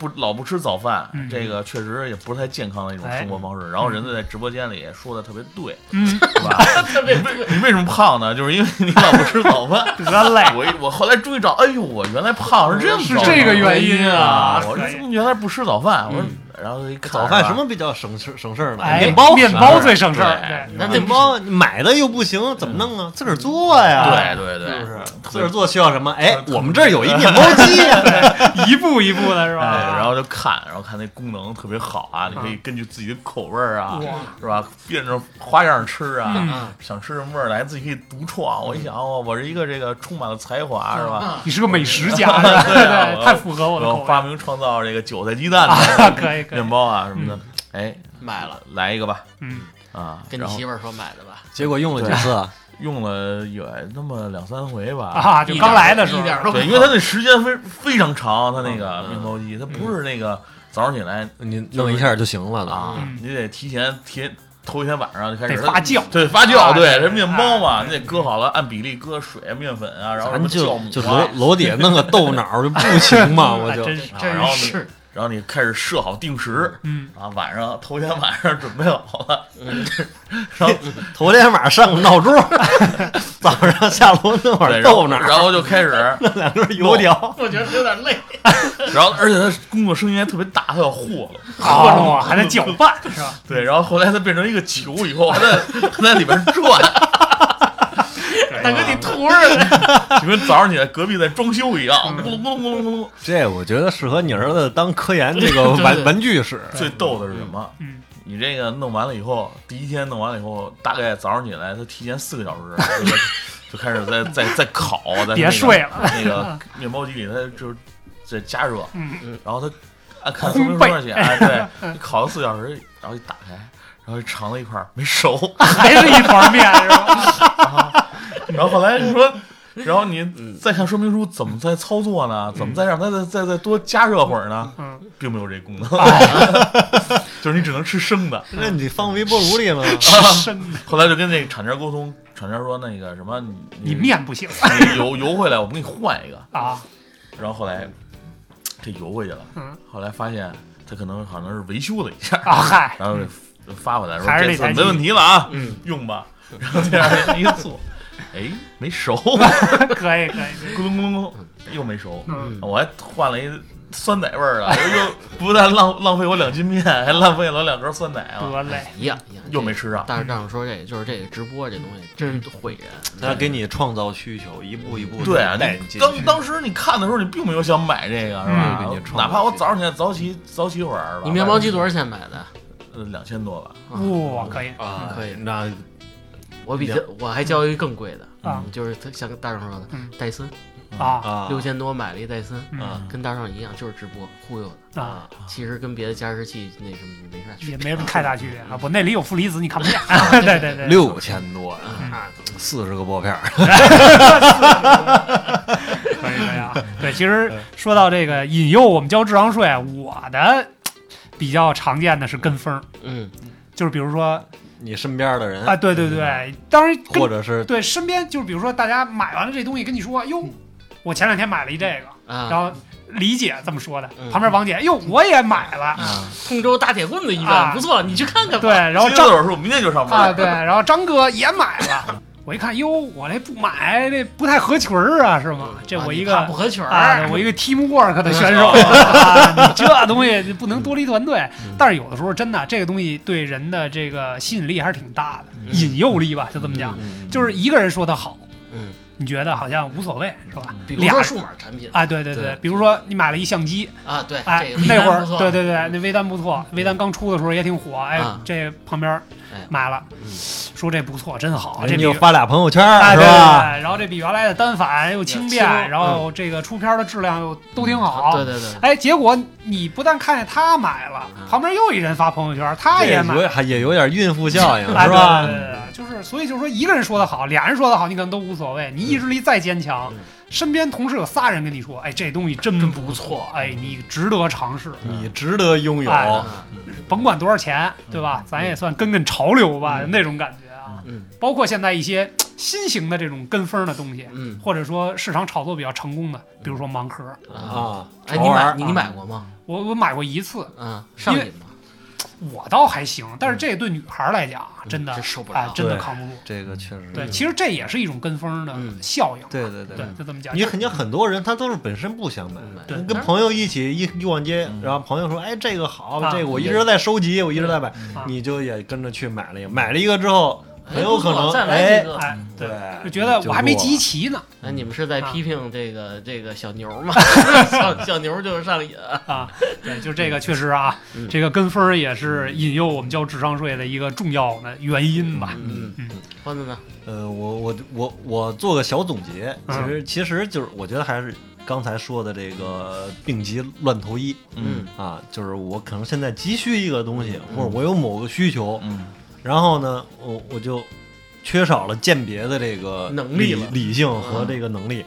不老不吃早饭，嗯这个确实也不是太健康的一种哎生活方式。然后人家在直播间里也说的特别对，嗯，是吧？特别你为什么胖呢？就是因为你老不吃早饭。得嘞，我一我后来注意找，哎呦，我原来胖是这么是这个原因啊啊！我原来不吃早饭？我说嗯，然后一看早饭什么比较省事省事儿呢？哎，面包，面包最省事儿，那面包你买的又不行，怎么弄啊？自个儿做呀。对对对，是不是？自个儿做需要什么？哎，我们这儿有一面包机呀。一步一步的是哎，吧？然后就看，然后看那功能特别好啊，你可以根据自己的口味儿啊，是吧？变着花样吃啊，嗯想吃什么味儿来，自己可以独创。我一想，哦，我是一个这个充满了才华，是吧？你是个美食家？对 太符合我的发明创造这个韭菜鸡蛋啊，的可以面，包啊什么的，哎，买了，来一个吧，嗯，啊，跟你媳妇儿说买的吧。结果用了几次啊？用了有那么两三回吧。啊，就刚来的时候一，点都对，因为它那时间非非常长，它那个嗯面包机，它不是那个早上起来你弄一下就行了的啊嗯，你得提前提头一天晚上就开始发酵对发酵，啊对，这面包嘛，你得搁好了，按比例搁水、面粉啊，然后什么就就楼啊，楼底下弄个豆脑就不行嘛？我就真是，啊然后真是，然后你开始设好定时嗯，啊，晚上头天晚上准备好了，嗯 然后头天晚上上个闹钟，早上下楼弄对，碗然后豆脑，然后就开始 那，两根油条。我觉得有点累。然后而且他工作声音还特别大，他要和了。哦，还得搅拌是吧？对，然后后来他变成一个球以后，还在还在里边转，大哥，你图着呢。就跟 早上起来隔壁在装修一样，嗯咕噜咕噜咕噜咕噜。这我觉得适合你儿子当科研这个玩玩具使。最逗的是什么？嗯你这个弄完了以后，第一天弄完了以后，大概早上起来，他提前四个小时就 就开始在在在烤，在别 那个睡了那个面包机里，他就是在加热，嗯，然后他按看说明书上写，哎，对，你烤了四小时，然后一打开，然后一尝了一块没熟，还是一团面是吧？然后后来你说，然后你嗯再看说明书怎么再操作呢？怎么再让它再再再多加热会儿呢？嗯，并没有这功能，哎就是你只能吃生的。那你放微波炉里了？生的，后来就跟那个厂家沟通，厂家说那个什么，你你面不行你邮邮回来，我们给你换一个。啊，然后后来这邮回去了，嗯后来发现他可能好像是维修了一下，啊嗨，然后发回来说这次没问题了啊，嗯，用吧。然后第二天一做，哎，没熟，可 以可以，咚咕咚咕咚，又没熟。嗯，我还换了一酸奶味儿的，又 又不但浪浪费我两斤面，还浪费了两根酸奶啊，得嘞，一样一样，又没吃上。但是这样说，这个就是这个直播这东西真毁人。他给你创造需求，一步一步对啊，带你进去。你当当时你看的时候，你并没有想买这个，是吧？哪怕我早上起来早起早起会儿，吧？你面包机多少钱买的？呃两千多吧，哇，可以。啊，可以。那我比较我还交一个更贵的啊。就是他像大壮说的嗯，戴森啊。啊。六千多买了一戴森，嗯。啊。跟大壮一样，就是直播忽悠的。啊，其实跟别的加湿器那什么没啥区别。也没什么 太大区别啊，不，那里有负离子，你看不见，对对对，六千多嗯。啊，四十个拨片儿，可以可以啊。对，其实说到这个引诱我们交智商税，我的比较常见的是跟风儿，嗯，就是比如说你身边的人啊，对对对，当然或者是对身边就是比如说大家买完了这东西跟你说，哟，我前两天买了一这个，啊，然后李姐这么说的，嗯旁边王姐，哟，我也买了，啊，通州大铁棍子医啊院不错，你去看看吧。对，然后金张子说明天就上啊班。对，然后张哥也买了，我一看，哟，我这不买，这不太合群儿啊，是吗？这我一个啊不合群儿啊，我一个 teamwork 的选手啊，你这东西不能多离团队。但是有的时候真的，这个东西对人的这个吸引力还是挺大的，嗯引诱力吧，就这么讲。嗯就是一个人说它好，嗯，你觉得好像无所谓，是吧？比如俩说数码产品啊，对对对对，比如说你买了一相机，啊，对，哎那会儿对对对，那微单不错，微单刚出的时候也挺火，哎啊，这旁边哎买了嗯，说这不错，真好，这就发俩朋友圈哎，是吧？对，然后这比原来的单反又轻便，然后这个出片的质量又都挺好。对对对，哎，结果你不但看见他买了，嗯旁边又一人发朋友圈，他也买也有点孕妇效应哎是吧对？对对对，就是所以就是说，一个人说的好，俩人说的好，你可能都无所谓。你意志力再坚强嗯，身边同事有仨人跟你说，哎，这东西真不错，哎，你值得尝试，你值得拥有。甭管多少钱，对吧？咱也算跟跟潮流吧，嗯。那种感觉啊。嗯。包括现在一些新型的这种跟风的东西，嗯。或者说市场炒作比较成功的，比如说盲盒，啊，啊，哎，你买你你买过吗？我我买过一次，嗯，上瘾吗？我倒还行，但是这对女孩来讲，真的受不哎了，，对真的扛不住。这个确实对，嗯其实这也是一种跟风的嗯效应。对对对对，就这么讲。你肯定很多人他都是本身不想买，嗯对跟朋友一起一一逛街，嗯然后朋友说：“哎，这个好，啊这个我一直在收集，我一直在买。啊”你就也跟着去买了一个，买了一个之后，很有可能再来哎几个。哎，对，就觉得我还没集齐呢那，你们是在啊批评这个这个小牛吗？小小牛就是上瘾。啊。对，就这个确实啊嗯，这个跟风也是引诱我们交智商税的一个重要的原因吧。嗯嗯，欢子呢？呃，我我我我做个小总结，其嗯实其实就是我觉得还是刚才说的这个病急乱投医嗯啊，就是我可能现在急需一个东西，嗯或者我有某个需求，嗯然后呢，我我就缺少了鉴别的这个能力了。理性和这个能力，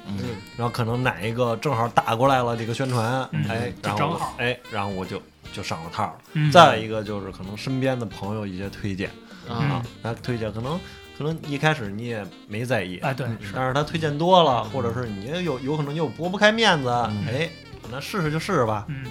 然后可能哪一个正好打过来了这个宣传，嗯。哎，然后就正好哎，然后我就就上了套了。嗯。再一个就是可能身边的朋友一些推荐。嗯。啊，他推荐可能可能一开始你也没在意，哎，对，但是他推荐多了，或者是你有有可能又拨不开面子，嗯。哎，那试试就试试吧。嗯，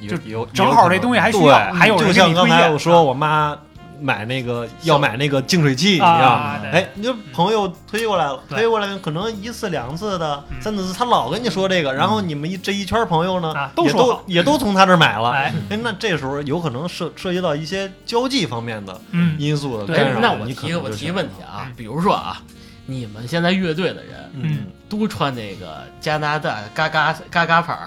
有就有正好这东西还需要对还有人给就像刚才我说我妈买那个要买那个净水器一啊样。对。哎，你就朋友推过来了，推过来可能一次两次的嗯，三次，他老跟你说这个，然后你们一这一圈朋友呢啊，都也都也都从他这买了，哎，哎，那这时候有可能涉涉及到一些交际方面的嗯。因素的对干那我提个我提问题啊嗯，比如说啊，你们现在乐队的人嗯，都穿那个加拿大嘎嘎嘎嘎牌儿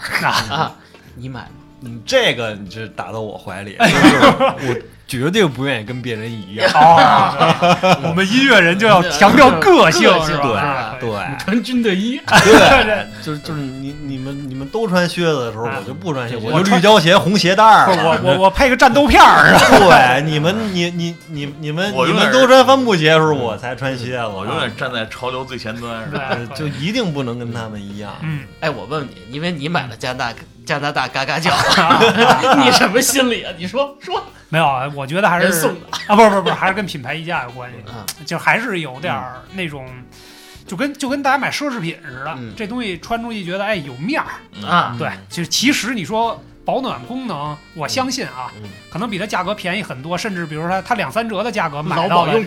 啊，你买吗？嗯，这个你这打到我怀里，就是我绝对不愿意跟别人一样。哦，我们音乐人就要强调个性，是吧？对吧对穿军队衣，对，就是就是你你们你们都穿靴子的时候，啊我就不穿鞋，我我就绿胶鞋、红鞋带儿。我我我配个战斗片儿啊！对，你们你你你你们你们都穿帆布鞋的时候，我才穿靴子。我永远站在潮流最前端，是吧？呃就一定不能跟他们一样。嗯，哎，我问你，因为你买了加拿大加拿大嘎嘎叫，你什么心理啊？你说说，没有，啊，我觉得还是送的。啊，不是不是不是，还是跟品牌溢价有关系，啊，就还是有点儿那种，就跟就跟大家买奢侈品似的，嗯。这东西穿出去觉得哎有面儿，嗯。啊。对，就其实你说。保暖功能，我相信啊，嗯。可能比它价格便宜很多，甚至比如说它它两三折的价格买到的。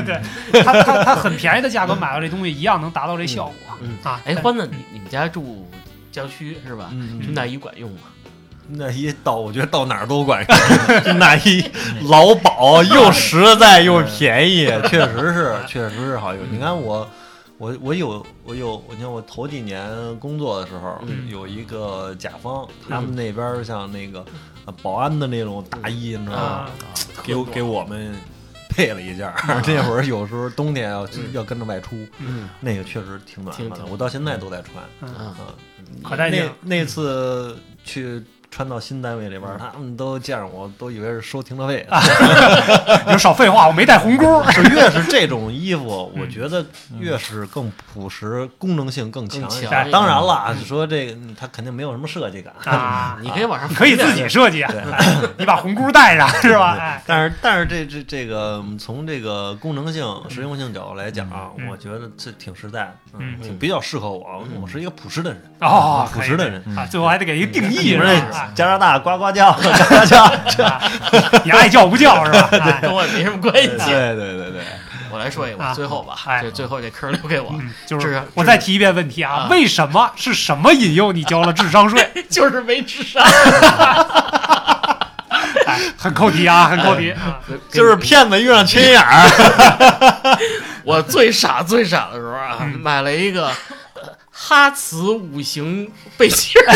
对，它它它很便宜的价格买到这东西一样能达到这效果嗯。啊。哎，欢子，你你们家住郊区是吧？嗯，军大衣管用吗？那衣到我觉得到哪儿都管用，那衣劳保 又实在又便宜，确实是确实是好用。你看我。我我有我有，你看我头几年工作的时候，嗯有一个甲方，他们那边儿像那个呃保安的那种大衣，你知道吗啊？给我给我们配了一件儿。那会儿有时候冬天要嗯要跟着外出，嗯那个确实挺暖和的，我到现在都在穿。嗯啊，可带劲了那那次去穿到新单位里边儿，他们都见着我，都以为是收停车费。你说少废话，我没带红箍。是越是这种衣服，我觉得越是更朴实，功能性更强一些。当然了，说这个嗯它肯定没有什么设计感。啊，你可以往上你可以自己设计啊，你把红箍带上是吧？哎，但是但是这这这个嗯从这个功能性、实用性角度来讲，啊我觉得这挺实在的，嗯挺比较适合我。我是一个朴实的人，哦，朴实的人。啊，最后还得给一个定义是吧？这加拿大呱呱叫，呱呱叫。啊你爱叫不叫是吧？哎跟我没什么关系。对对对对，我来说一啊个，最后吧，哎这最后这坑留给我，嗯，就是是我再提一遍问题啊啊，为什么是什么引诱你交了智商税？就是没智商，哎，很扣题啊，很扣题啊！就是骗子遇上缺心眼儿。我最傻最傻的时候啊，嗯买了一个呃哈茨五行背心儿，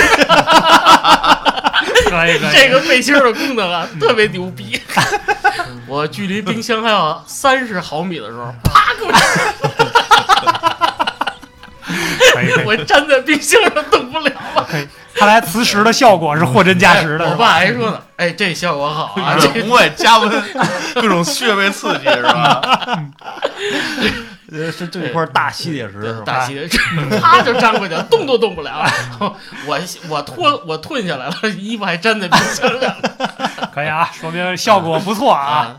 可以可以，这个背心的功能啊特别牛逼。我距离冰箱还有三十毫米的时候，啪给我，站在冰箱上动不了了。看来磁石的效果是货真价实的，我？爸还说呢，哎，这效果好啊，不会加温，各种穴位刺激是吧？呃，是这块大吸铁石是吧？大西啪就粘过去了，动都动不了。我我脱我吞下来了，衣服还粘在冰箱上。可以啊，说明效果不错啊。啊，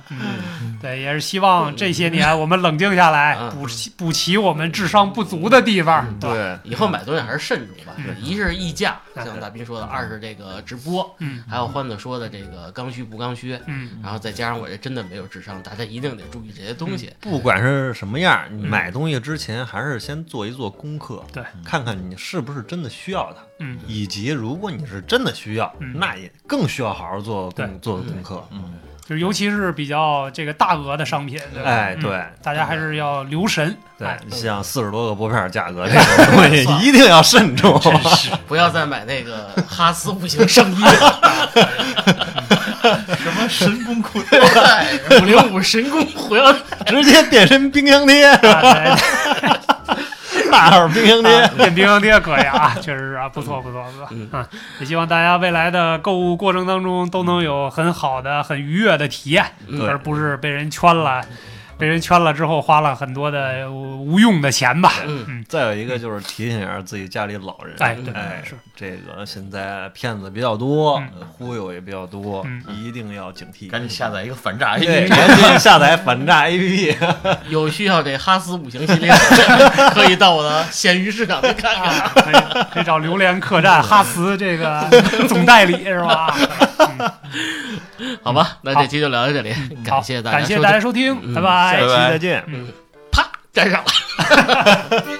对，也是希望这些年我们冷静下来，嗯。补齐补齐我们智商不足的地方。对，以后买东西还是慎重吧。嗯。一是溢价，嗯。像大斌说的；二是这个直播，嗯。还有欢子说的这个刚需不刚需。嗯，然后再加上我这真的没有智商，大家一定得注意这些东西。不管是什么样，你买东西之前还是先做一做功课，对，看看你是不是真的需要它，嗯。以及如果你是真的需要，嗯。那也更需要好好做功做功课。就是尤其是比较这个大额的商品，对吧？哎，嗯对大家还是要留神。对哎，像四十多个拨片价格 这种东西，一定要慎重。不要再买那个哈斯五行圣衣了，什么神功裤带？五零五神功火药直接变身冰箱贴，大号冰箱贴。这冰箱贴可以啊，确实是啊，不错不错不错。嗯。啊！也希望大家未来的购物过程当中都能有很好的、很愉悦的体验，嗯。而不是被人圈了，被人圈了之后花了很多的无用的钱吧。嗯，再有一个就是提醒一下自己家里老人，哎，对，哎是，这个现在骗子比较多忽悠也比较多嗯，一定要警惕。赶紧下载一个反诈，APP。赶紧下载反诈 APP。有需要这哈斯五行系列，可以到我的闲鱼市场去看看。啊，可以找榴莲客栈哈斯这个总代理是吧？好吧，那这期就聊到这里，感谢大家感谢大家收听，嗯拜拜下期再见。啪，粘上了。